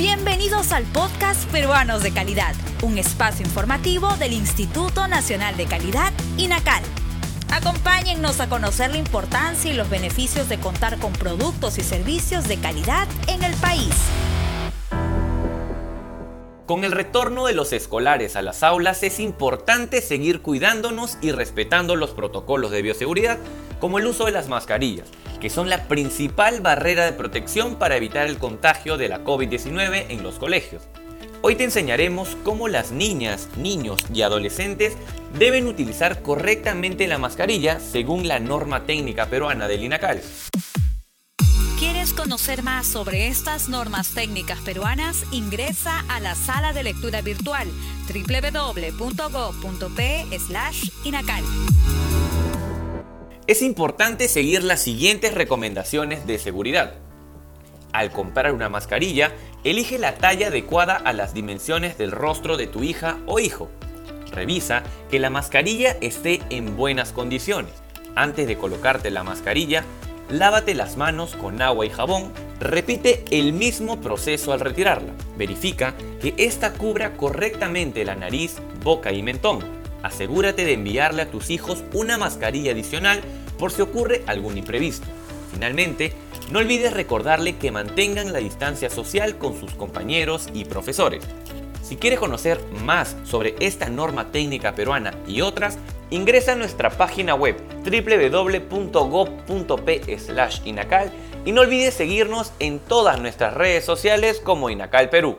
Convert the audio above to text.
Bienvenidos al podcast Peruanos de Calidad, un espacio informativo del Instituto Nacional de Calidad, INACAL. Acompáñennos a conocer la importancia y los beneficios de contar con productos y servicios de calidad en el país. Con el retorno de los escolares a las aulas es importante seguir cuidándonos y respetando los protocolos de bioseguridad, como el uso de las mascarillas, que son la principal barrera de protección para evitar el contagio de la COVID-19 en los colegios. Hoy te enseñaremos cómo las niñas, niños y adolescentes deben utilizar correctamente la mascarilla según la norma técnica peruana del INACAL. ¿Quieres conocer más sobre estas normas técnicas peruanas? Ingresa a la sala de lectura virtual www.go.p/inacal. Es importante seguir las siguientes recomendaciones de seguridad. Al comprar una mascarilla, elige la talla adecuada a las dimensiones del rostro de tu hija o hijo. Revisa que la mascarilla esté en buenas condiciones. Antes de colocarte la mascarilla, lávate las manos con agua y jabón. Repite el mismo proceso al retirarla. Verifica que ésta cubra correctamente la nariz, boca y mentón. Asegúrate de enviarle a tus hijos una mascarilla adicional por si ocurre algún imprevisto. Finalmente, no olvides recordarle que mantengan la distancia social con sus compañeros y profesores. Si quieres conocer más sobre esta norma técnica peruana y otras, ingresa a nuestra página web www.gov.p/inacal y no olvides seguirnos en todas nuestras redes sociales como Inacal Perú.